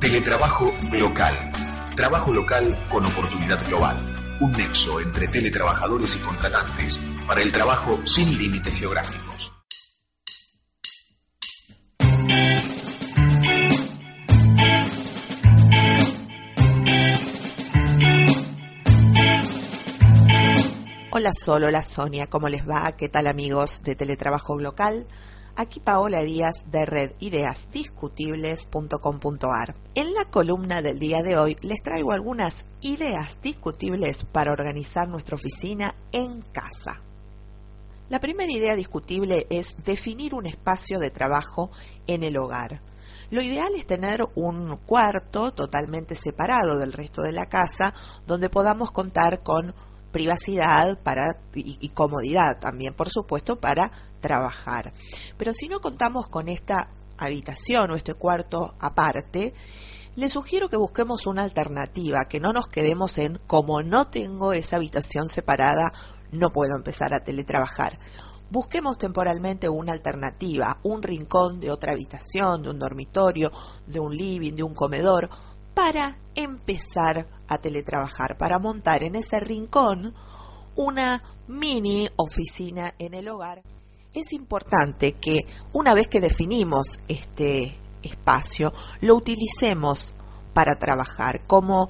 Teletrabajo local. Trabajo local con oportunidad global. Un nexo entre teletrabajadores y contratantes para el trabajo sin límites geográficos. Hola Sol, hola Sonia, ¿cómo les va? ¿Qué tal amigos de Teletrabajo Local? Aquí Paola Díaz de redideasdiscutibles.com.ar. En la columna del día de hoy les traigo algunas ideas discutibles para organizar nuestra oficina en casa. La primera idea discutible es definir un espacio de trabajo en el hogar. Lo ideal es tener un cuarto totalmente separado del resto de la casa donde podamos contar con privacidad para, y, comodidad también, por supuesto, para trabajar. Pero si no contamos con esta habitación o este cuarto aparte, le sugiero que busquemos una alternativa, que no nos quedemos en como no tengo esa habitación separada, no puedo empezar a teletrabajar. Busquemos temporalmente una alternativa, un rincón de otra habitación, de un dormitorio, de un living, de un comedor, para empezar a teletrabajar, para montar en ese rincón una mini oficina en el hogar. Es importante que una vez que definimos este espacio, lo utilicemos para trabajar. Como,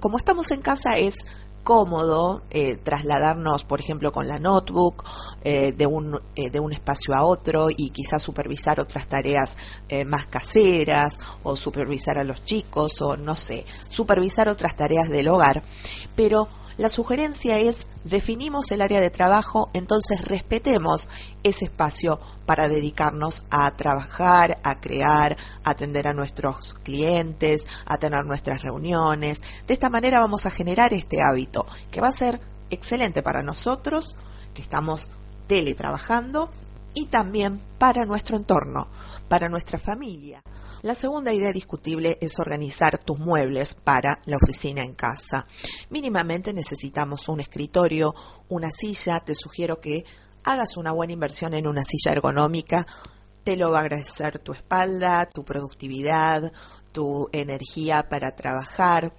como estamos en casa es cómodo eh, trasladarnos, por ejemplo, con la notebook eh, de, un, eh, de un espacio a otro y quizás supervisar otras tareas más caseras o supervisar a los chicos o no sé, supervisar otras tareas del hogar. Pero la sugerencia es definimos el área de trabajo, entonces respetemos ese espacio para dedicarnos a trabajar, a crear, a atender a nuestros clientes, a tener nuestras reuniones. De esta manera vamos a generar este hábito que va a ser excelente para nosotros que estamos teletrabajando y también para nuestro entorno, para nuestra familia. La segunda idea discutible es organizar tus muebles para la oficina en casa. Mínimamente necesitamos un escritorio, una silla. Te sugiero que hagas una buena inversión en una silla ergonómica. Te lo va a agradecer tu espalda, tu productividad, tu energía para trabajar.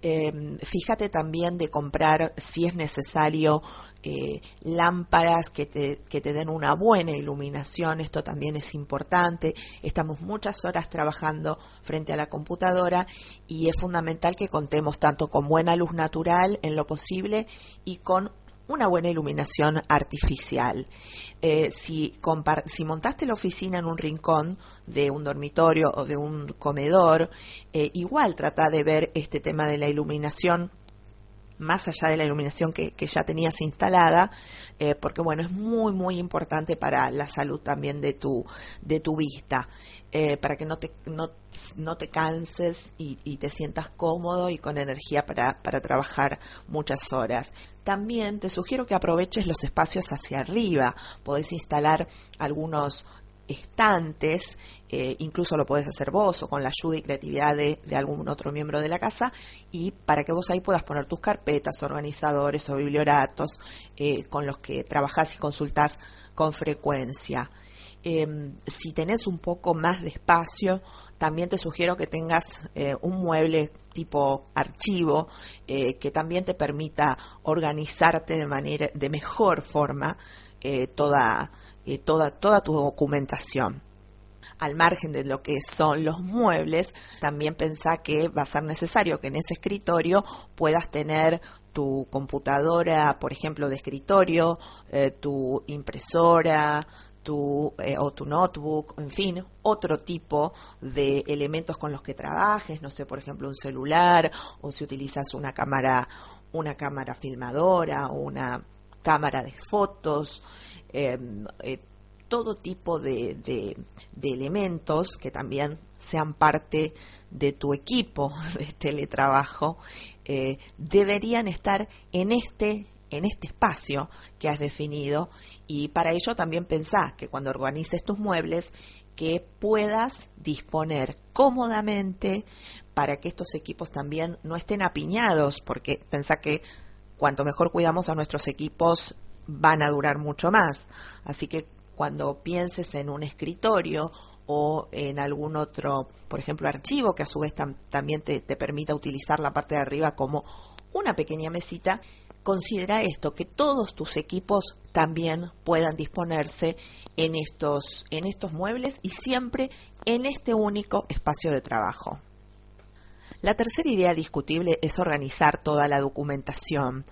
Em, fíjate también de comprar, si es necesario, eh, lámparas que te, que te den una buena iluminación. Esto también es importante. Estamos muchas horas trabajando frente a la computadora y es fundamental que contemos tanto con buena luz natural en lo posible y con una buena iluminación artificial. Eh, si, montaste la oficina en un rincón de un dormitorio o de un comedor, eh, igual trata de ver este tema de la iluminación más allá de la iluminación que, ya tenías instalada, eh, porque bueno, es muy, muy importante para la salud también de tu, de tu vista, para que no te, no, no te canses y, y, te sientas cómodo y con energía para, para trabajar muchas horas. También te sugiero que aproveches los espacios hacia arriba, podés instalar algunos estantes, eh, incluso lo puedes hacer vos o con la ayuda y creatividad de, algún otro miembro de la casa, y para que vos ahí puedas poner tus carpetas, organizadores o biblioratos eh, con los que trabajás y consultás con frecuencia. Em, si tenés un poco más de espacio, también te sugiero que tengas eh, un mueble tipo archivo que también te permita organizarte de manera de mejor forma toda eh, toda, toda tu documentación. Al margen de lo que son los muebles, también pensá que va a ser necesario que en ese escritorio puedas tener tu computadora, por ejemplo, de escritorio, eh, tu impresora, tu, eh, o tu notebook, en fin, otro tipo de elementos con los que trabajes, no sé, por ejemplo, un celular, o si utilizas una cámara, una cámara filmadora o una cámara de fotos, Em, eh, todo tipo de, de, elementos que también sean parte de tu equipo de teletrabajo eh, deberían estar en este en este espacio que has definido y para ello también pensás que cuando organices tus muebles que puedas disponer cómodamente para que estos equipos también no estén apiñados, porque pensá que cuanto mejor cuidamos a nuestros equipos van a durar mucho más. Así que cuando pienses en un escritorio o en algún otro, por ejemplo, archivo que a su vez también te, te permita utilizar la parte de arriba como una pequeña mesita, considera esto, que todos tus equipos también puedan disponerse en estos, en estos muebles y siempre en este único espacio de trabajo. La tercera idea discutible es organizar toda la documentación.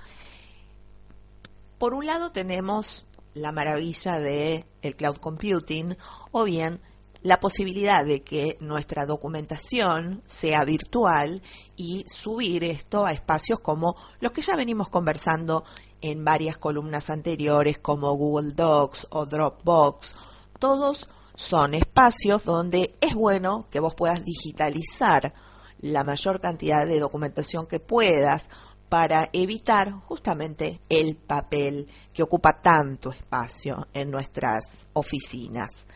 Por un lado tenemos la maravilla de el cloud computing o bien la posibilidad de que nuestra documentación sea virtual y subir esto a espacios como los que ya venimos conversando en varias columnas anteriores como Google Docs o Dropbox. Todos son espacios donde es bueno que vos puedas digitalizar la mayor cantidad de documentación que puedas para evitar justamente el papel que ocupa tanto espacio en nuestras oficinas.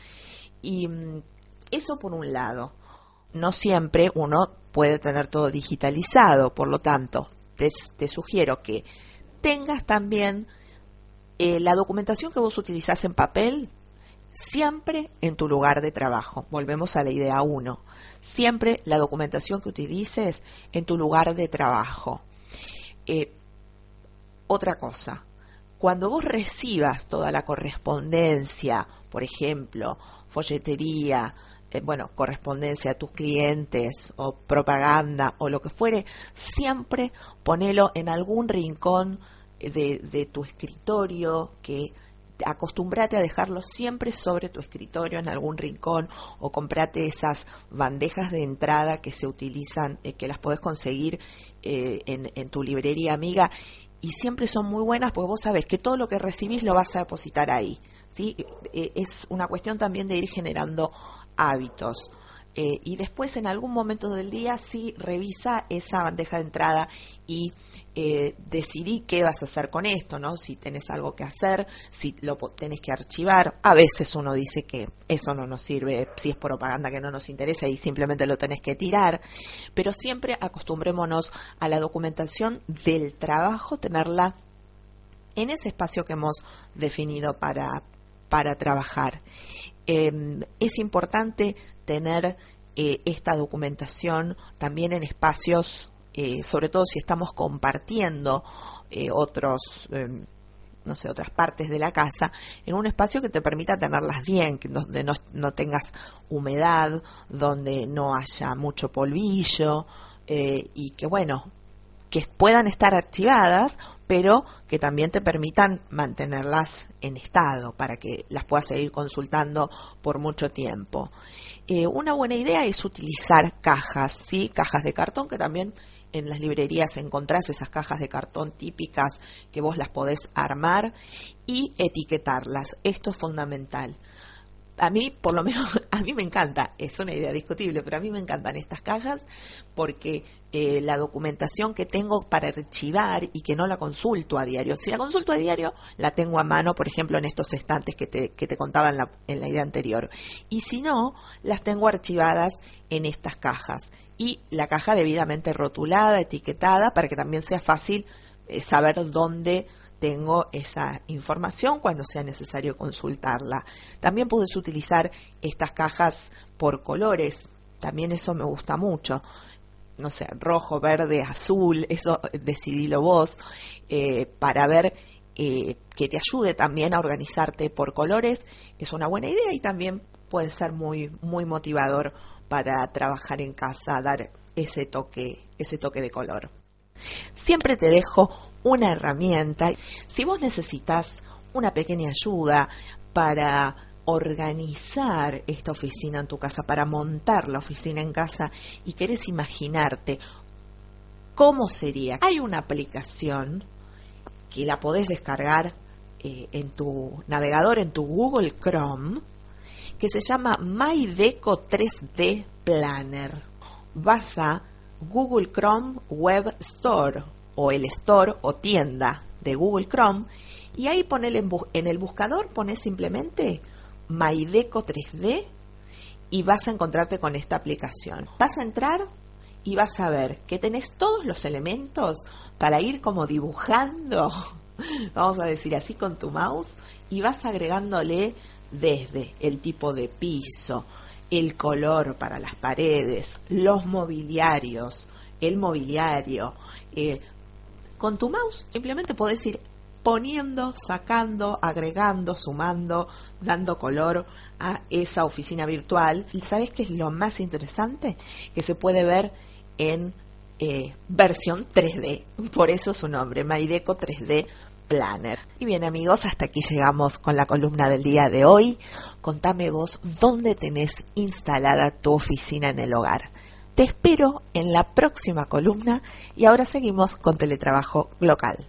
Y mm, eso por un lado. No siempre uno puede tener todo digitalizado, por lo tanto, te, sugiero que tengas también eh, la documentación que vos utilizás en papel siempre en tu lugar de trabajo. Volvemos a la idea 1. Siempre la documentación que utilices en tu lugar de trabajo. Eh, otra cosa, cuando vos recibas toda la correspondencia, por ejemplo, folletería, eh, bueno, correspondencia a tus clientes o propaganda o lo que fuere, siempre ponelo en algún rincón de, de tu escritorio que acostúmbrate a dejarlo siempre sobre tu escritorio en algún rincón o comprate esas bandejas de entrada que se utilizan, eh, que las podés conseguir eh, en, en, tu librería amiga y siempre son muy buenas porque vos sabés que todo lo que recibís lo vas a depositar ahí. ¿Sí? Eh, es una cuestión también de ir generando hábitos. Eh, y después en algún momento del día sí revisa esa bandeja de entrada y eh, decidí qué vas a hacer con esto, ¿no? Si tenés algo que hacer, si lo tenés que archivar. A veces uno dice que eso no nos sirve, si es propaganda que no nos interesa y simplemente lo tenés que tirar. Pero siempre acostumbrémonos a la documentación del trabajo, tenerla en ese espacio que hemos definido para, para trabajar. Em, es importante tener eh, esta documentación también en espacios, eh, sobre todo si estamos compartiendo eh, otros em, no sé, otras partes de la casa, en un espacio que te permita tenerlas bien, que donde no, no tengas humedad, donde no haya mucho polvillo y que, bueno, que puedan estar archivadas, pero que también te permitan mantenerlas en estado para que las puedas seguir consultando por mucho tiempo. Eh, una buena idea es utilizar cajas, ¿sí? Cajas de cartón que también en las librerías encontrás esas cajas de cartón típicas que vos las podés armar y etiquetarlas. Esto es fundamental a mí, por lo menos, a mí me encanta, es una idea discutible, pero a mí me encantan estas cajas porque eh, la documentación que tengo para archivar y que no la consulto a diario, si la consulto a diario, la tengo a mano, por ejemplo, en estos estantes que te, que te contaba en la, en la idea anterior. Y si no, las tengo archivadas en estas cajas. Y la caja debidamente rotulada, etiquetada, para que también sea fácil eh, saber dónde tengo esa información cuando sea necesario consultarla. También puedes utilizar estas cajas por colores, también eso me gusta mucho. No sé, rojo, verde, azul, eso decidilo vos, eh, para ver eh, que te ayude también a organizarte por colores, es una buena idea y también puede ser muy, muy motivador para trabajar en casa, dar ese toque, ese toque de color. Siempre te dejo una herramienta. Si vos necesitas una pequeña ayuda para organizar esta oficina en tu casa, para montar la oficina en casa y querés imaginarte cómo sería, hay una aplicación que la podés descargar eh, en tu navegador, en tu Google Chrome, que se llama MyDeco 3D Planner. Vas a Google Chrome Web Store o el store o tienda de Google Chrome y ahí ponele en, en el buscador, pones simplemente MyDeco 3D y vas a encontrarte con esta aplicación. Vas a entrar y vas a ver que tenés todos los elementos para ir como dibujando, vamos a decir así con tu mouse, y vas agregándole desde el tipo de piso, el color para las paredes, los mobiliarios, el mobiliario. Eh, con tu mouse simplemente puedes ir poniendo, sacando, agregando, sumando, dando color a esa oficina virtual. ¿Y sabes qué es lo más interesante? Que se puede ver en eh, versión 3D. Por eso su nombre, Maideco 3D Planner. Y bien amigos, hasta aquí llegamos con la columna del día de hoy. Contame vos dónde tenés instalada tu oficina en el hogar. Te espero en la próxima columna y ahora seguimos con teletrabajo local.